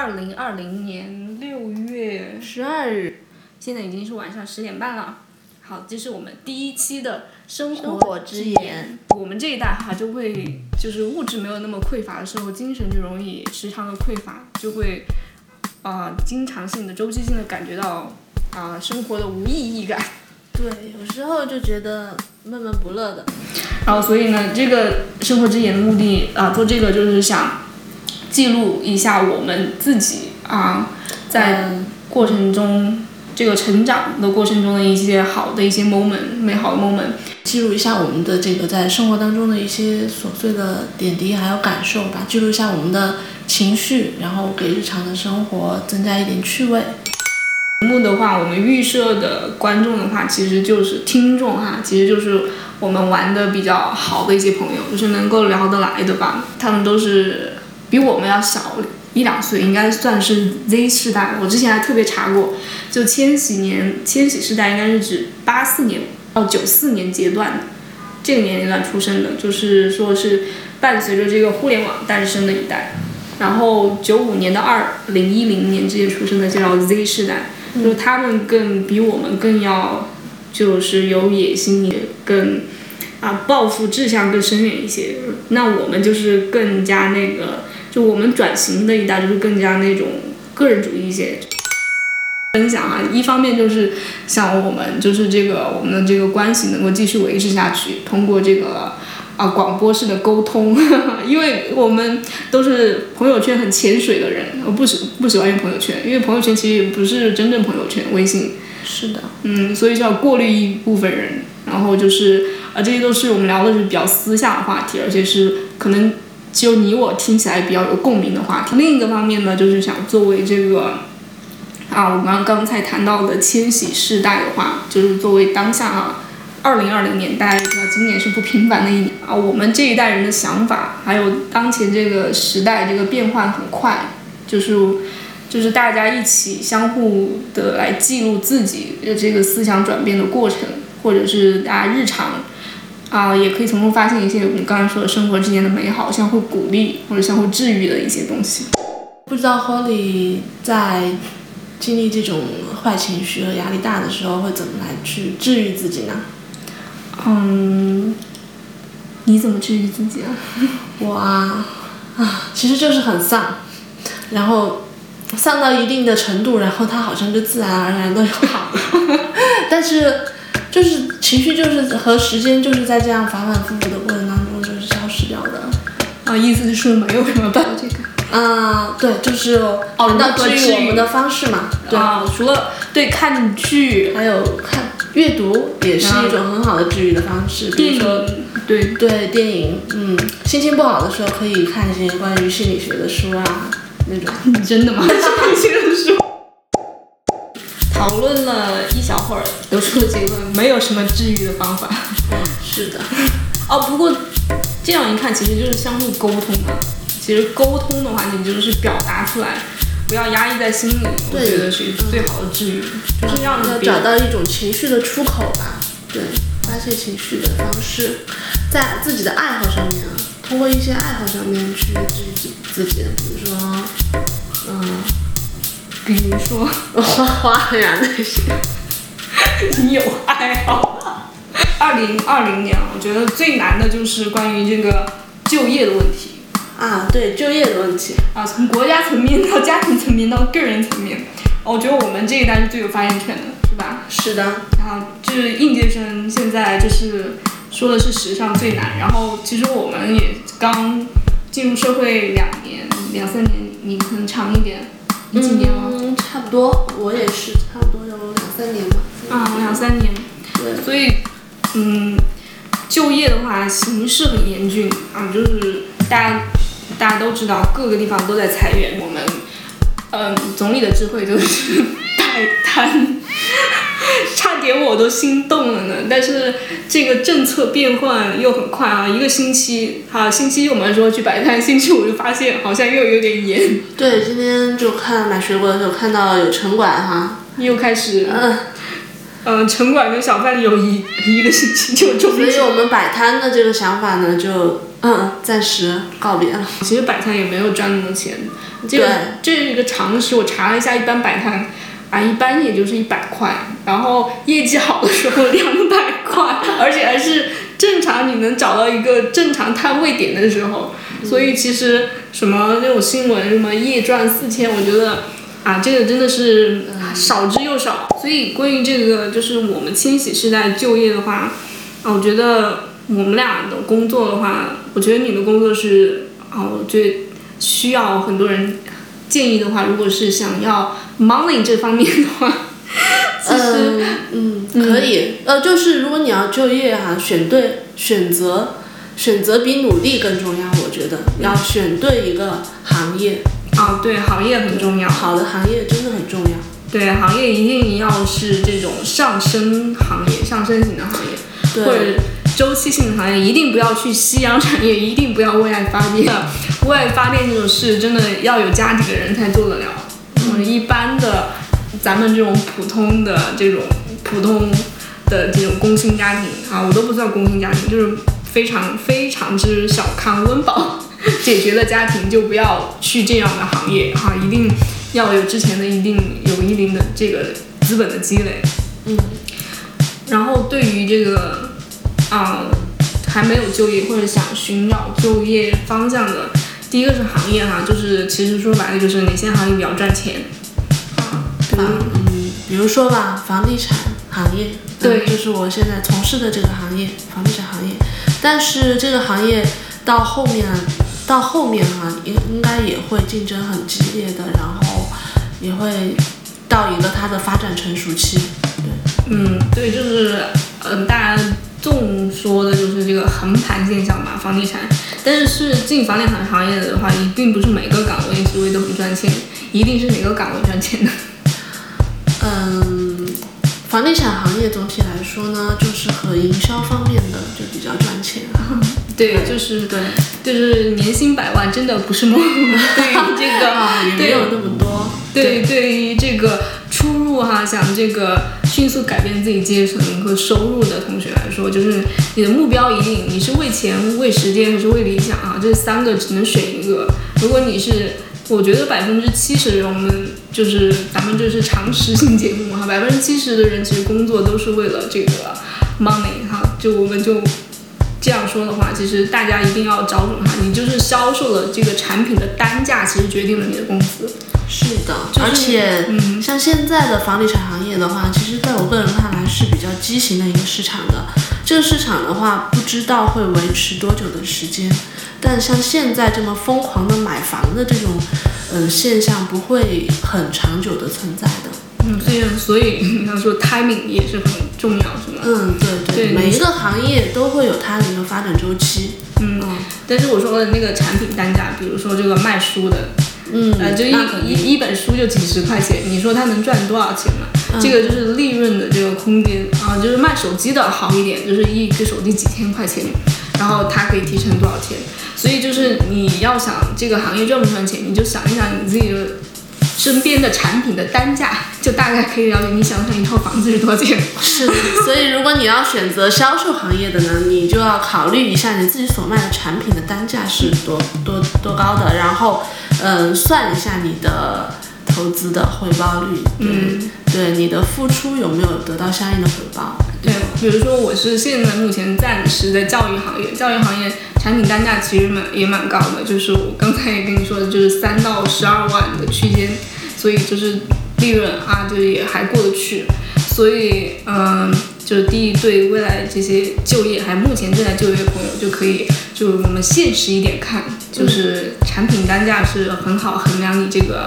二零二零年六月十二日，现在已经是晚上十点半了。好，这是我们第一期的生活之言。我们这一代哈，就会就是物质没有那么匮乏的时候，精神就容易时常的匮乏，就会啊、经常性的、周期性的感觉到啊、生活的无意义感。对，有时候就觉得闷闷不乐的。然后所以呢，这个生活之言的目的啊，做这个就是想记录一下我们自己啊，在嗯过程中这个成长的过程中的一些好的一些 moment，美好的 moment。记录一下我们的这个在生活当中的一些琐碎的点滴还有感受吧，记录一下我们的情绪，然后给日常的生活增加一点趣味。节目的话，我们预设的观众的话，其实就是听众哈，其实就是我们玩的比较好的一些朋友，就是能够聊得来的吧。他们都是比我们要小一两岁，应该算是 Z 世代。我之前还特别查过，就千禧年，千禧世代应该是指八四年到九四年阶段的这个年龄段出生的，就是说是伴随着这个互联网诞生的一代。然后九五年到二零一零年之间出生的就叫 Z 世代。就是他们更比我们更要，就是有野心，也更啊抱负志向更深远一些。那我们就是更加那个，就我们转型的一代就是更加那种个人主义一些。分享啊，一方面就是想我们就是这个我们的这个关系能够继续维持下去，通过这个啊广播式的沟通，因为我们都是朋友圈很潜水的人，我不喜不喜欢用朋友圈，因为朋友圈其实也不是真正朋友圈，微信，是的，嗯，所以就要过滤一部分人，然后就是啊这些都是我们聊的是比较私下的话题，而且是可能只有你我听起来比较有共鸣的话题。另一个方面呢，就是想作为这个。啊，我们刚才谈到的千禧世代的话，就是作为当下啊，二零二零年，大家也知道今年是不平凡的一年啊。我们这一代人的想法，还有当前这个时代这个变换很快，就是就是大家一起相互的来记录自己的这个思想转变的过程，或者是大家日常啊，也可以从中发现一些我们刚才说的生活之间的美好，相互鼓励或者相互治愈的一些东西。不知道 Holly 在经历这种坏情绪和压力大的时候，会怎么来去治愈自己呢？嗯，你怎么治愈自己啊？我啊啊，其实就是很丧，然后丧到一定的程度，然后它好像就自然而然的就好了。但是就是情绪就是和时间就是在这样反反复复的过程当中就是消失掉的。啊，意思是说没有什么办法 这个。啊，对，就是哦谈到治如何治愈愈我们的方式嘛，对，啊，除了对看剧、还有看阅读也是一种很好的治愈的方式，比如说，对，对电影，嗯，心情不好的时候可以看一些关于心理学的书啊，那种。真的吗？这个书。讨论了一小会儿，得出的结论没有什么治愈的方法。是的，哦，不过这样一看，其实就是相互沟通嘛。其实沟通的话，你就是表达出来，不要压抑在心里，我觉得是最好的治愈，就是让要别找到一种情绪的出口吧，对，发泄情绪的方式，在自己的爱好上面啊，通过一些爱好上面去治愈自自己，比如说，嗯，比如说 画画呀那些。你有爱好。二零二零年啊，我觉得最难的就是关于这个就业的问题啊，对就业的问题，啊，从国家层面到家庭层面到个人层面，我觉得我们这一代是最有发言权的，是吧？是的，然后就是应届生现在就是说的是史上最难，然后其实我们也刚进入社会两年两三年，你可能长一点，你几年了？嗯，差不多，我也是差不多有两三年吧。啊，两三年。对，所以，嗯，就业的话形势很严峻啊，就是大家大家都知道各个地方都在裁员，我们，嗯，总理的智慧就是 摆摊，差点我都心动了呢。但是这个政策变换又很快啊，一个星期，好，星期一我们说去摆摊，星期五就发现好像又有点严，对，今天就看买水果的时候看到有城管哈，又开始，嗯，嗯，城管跟小贩有一一个星期就中所以我们摆摊的这个想法呢，就嗯，暂时告别了。其实摆摊也没有赚那么多钱，这个对这是一个常识。我查了一下，一般摆摊啊，一般也就是一百块，然后业绩好的时候两百块，而且还是正常你能找到一个正常摊位点的时候。所以其实什么那种新闻什么夜赚四千，我觉得啊，这个真的是少之又少。所以关于这个就是我们千禧世代就业的话，啊，我觉得我们俩的工作的话，我觉得你的工作是啊，我觉得需要很多人建议的话，如果是想要 money 这方面的话，其实嗯嗯，可以。呃，就是如果你要就业哈、选对选择，选择比努力更重要。我觉得要选对一个行业，啊，对行业很重要。好的行业真的很重要。对，行业一定要是这种上升行业、上升型的行业，或者周期性的行业，一定不要去夕阳产业，一定不要为爱发电。为爱发电这种事，真的要有家底的人才做得了。嗯，一般的，咱们这种普通的这种普通的这种工薪家庭啊，我都不算工薪家庭，就是非常非常之小康温饱 解决了家庭，就不要去这样的行业哈、一定要有之前的一定有一定的这个资本的积累。嗯，然后对于这个啊、还没有就业或者想寻找就业方向的，第一个是行业哈，就是其实说白了就是哪些行业比较赚钱啊，比如房嗯，比如说吧，房地产行业，对嗯就是我现在从事的这个行业，房地产行业。但是这个行业到后面，到后面哈、应应该也会竞争很激烈的，然后也会到一个它的发展成熟期。对嗯，对，就是嗯、大家众说的就是这个横盘现象嘛，房地产。但是是进房地产行业的话，也并不是每个岗位职位都很赚钱，一定是哪个岗位赚钱的。嗯，房地产行业总体来说呢，就是和营销方面的就比较赚钱。对，就是对，就是年薪百万真的不是梦。对于 这个，啊，也没有那么多。对，对于这个出入哈，想这个迅速改变自己阶层和收入的同学来说，就是你的目标一定，你是为钱、为时间还是为理想啊？这三个只能选一个。如果你是，我觉得百分之七十的人，我们就是咱们这是常识性节目哈，百分之七十的人其实工作都是为了这个 money 哈，就我们就。这样说的话，其实大家一定要找准哈，你就是销售的这个产品的单价，其实决定了你的工资。是的，就是而且、嗯像现在的房地产行业的话，其实在我个人看来是比较畸形的一个市场的。这个市场的话，不知道会维持多久的时间。但像现在这么疯狂的买房的这种，呃，现象不会很长久的存在的。嗯，所以所以你要说 timing 也是很重要，是吗？嗯，对对每一个行业都会有它的一个发展周期。嗯，嗯但是我说的那个产品单价，比如说这个卖书的，嗯，呃，就一一一本书就几十块钱，你说它能赚多少钱呢？嗯这个就是利润的这个空间啊，就是卖手机的好一点，就是一个手机几千块钱，然后它可以提成多少钱？所以就是你要想这个行业赚不赚钱，你就想一想你自己的身边的产品的单价，就大概可以了解。你想想一套房子是多少钱？是的，所以如果你要选择销售行业的呢，你就要考虑一下你自己所卖的产品的单价是多多多高的，然后嗯、算一下你的投资的回报率，嗯对，你的付出有没有得到相应的回报？对，比如说我是现在目前暂时在教育行业，教育行业产品单价其实蛮也蛮高的，就是我刚才也跟你说的，就是三到十二万的区间，所以就是利润啊，就是也还过得去，所以嗯，就是第一对未来这些就业还目前正在就业的朋友就可以，就我们现实一点看，就是产品单价是很好衡量你这个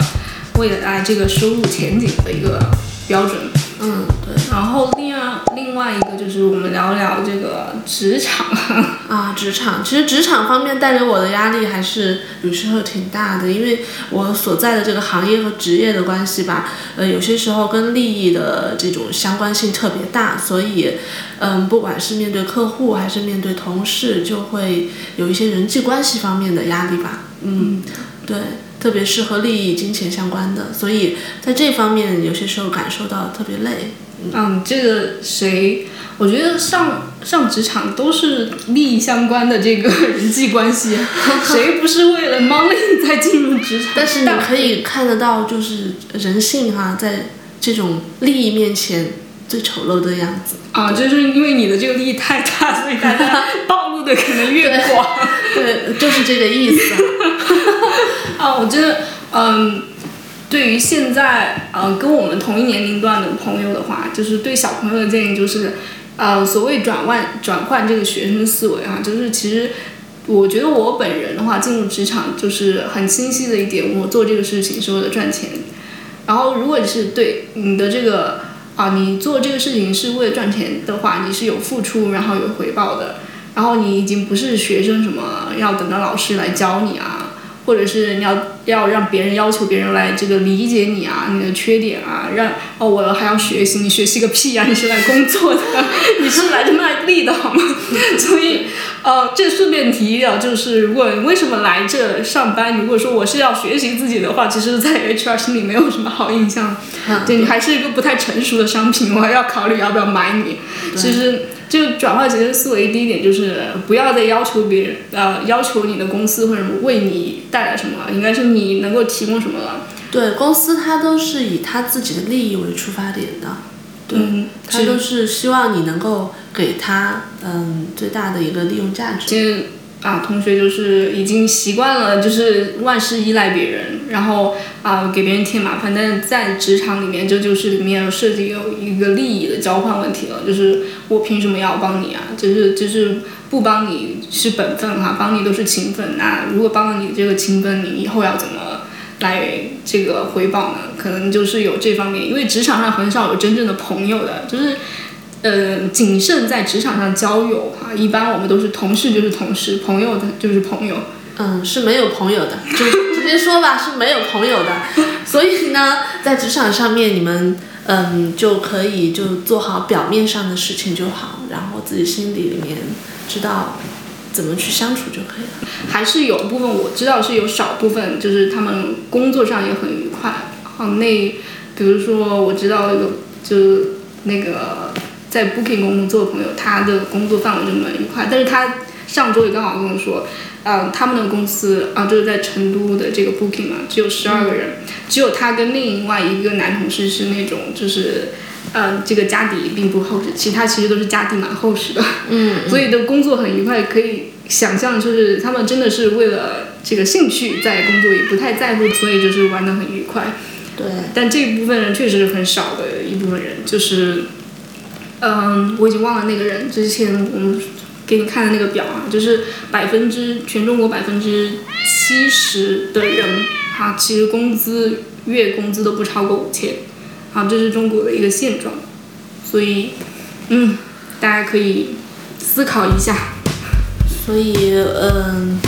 未来这个收入前景的一个标准。嗯，对。然后另外另外一个就是我们聊聊这个职场，啊，职场。其实职场方面带给我的压力还是有时候挺大的，因为我所在的这个行业和职业的关系吧，呃，有些时候跟利益的这种相关性特别大，所以，嗯，不管是面对客户还是面对同事，就会有一些人际关系方面的压力吧，嗯，对。特别是和利益、金钱相关的，所以在这方面有些时候感受到特别累。嗯，这个谁？我觉得上上职场都是利益相关的这个 人际关系，谁不是为了 money 才进入职场？但是你可以看得到，就是人性哈，在这种利益面前最丑陋的样子。啊，就是因为你的这个利益太大，所以大家 暴露的可能越广。对，就是这个意思。啊，我觉得，嗯，对于现在呃跟我们同一年龄段的朋友的话，就是对小朋友的建议就是，呃，所谓转换转换这个学生思维哈，就是其实我觉得我本人的话进入职场就是很清晰的一点，我做这个事情是为了赚钱。然后如果你是对你的这个啊，你做这个事情是为了赚钱的话，你是有付出然后有回报的。然后你已经不是学生，什么要等到老师来教你啊，或者是你要要让别人要求别人来这个理解你啊，你的缺点啊，让哦我还要学习，你学习个屁呀！你是来工作的，你是来这卖力的好吗？所以呃，这顺便提一点，就是如果为什么来这上班，如果说我是要学习自己的话，其实，在 HR 心里没有什么好印象，对你还是一个不太成熟的商品，我还要考虑要不要买你。其实。就转换学生思维，第一点就是不要再要求别人，呃，要求你的公司或者为你带来什么，应该是你能够提供什么了。对，公司它都是以他自己的利益为出发点的，对，他都是希望你能够给他嗯最大的一个利用价值。其实啊，同学就是已经习惯了，就是万事依赖别人，然后啊给别人添麻烦。但是在职场里面，这就是里面涉及有一个利益的交换问题了，就是我凭什么要帮你啊？就是就是不帮你是本分哈，帮你都是情分。那如果帮了你这个情分，你以后要怎么来这个回报呢？可能就是有这方面，因为职场上很少有真正的朋友的，就是。呃，谨慎在职场上交友哈，一般我们都是同事就是同事，朋友的就是朋友。嗯，是没有朋友的，就直接说吧，是没有朋友的。所以呢，在职场上面，你们嗯就可以就做好表面上的事情就好，然后自己心底里面知道怎么去相处就可以了。还是有部分我知道是有少部分，就是他们工作上也很愉快。好，那比如说我知道有就那个。在 Booking 工作的朋友，他的工作范围就蛮愉快。但是他上周也刚好跟我说，呃，他们的公司啊，就是在成都的这个 Booking 嘛，只有十二个人，只有他跟另外一个男同事是那种，就是，呃，这个家底并不厚实，其他其实都是家底蛮厚实的。嗯。所以的工作很愉快，可以想象，就是他们真的是为了这个兴趣在工作，也不太在乎，所以就是玩的很愉快。对。但这一部分人确实是很少的一部分人，就是。嗯，我已经忘了那个人之前我们给你看的那个表啊，就是百分之全中国百分之七十的人，哈，其实工资月工资都不超过五千，好，这是中国的一个现状，所以，嗯，大家可以思考一下。所以，嗯，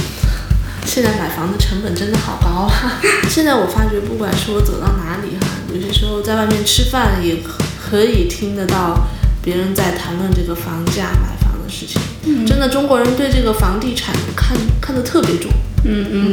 现在买房的成本真的好高啊！现在我发觉，不管是我走到哪里哈，有些时候在外面吃饭也可以听得到。别人在谈论这个房价、买的事情，真的中国人对这个房地产看看得特别重。嗯嗯，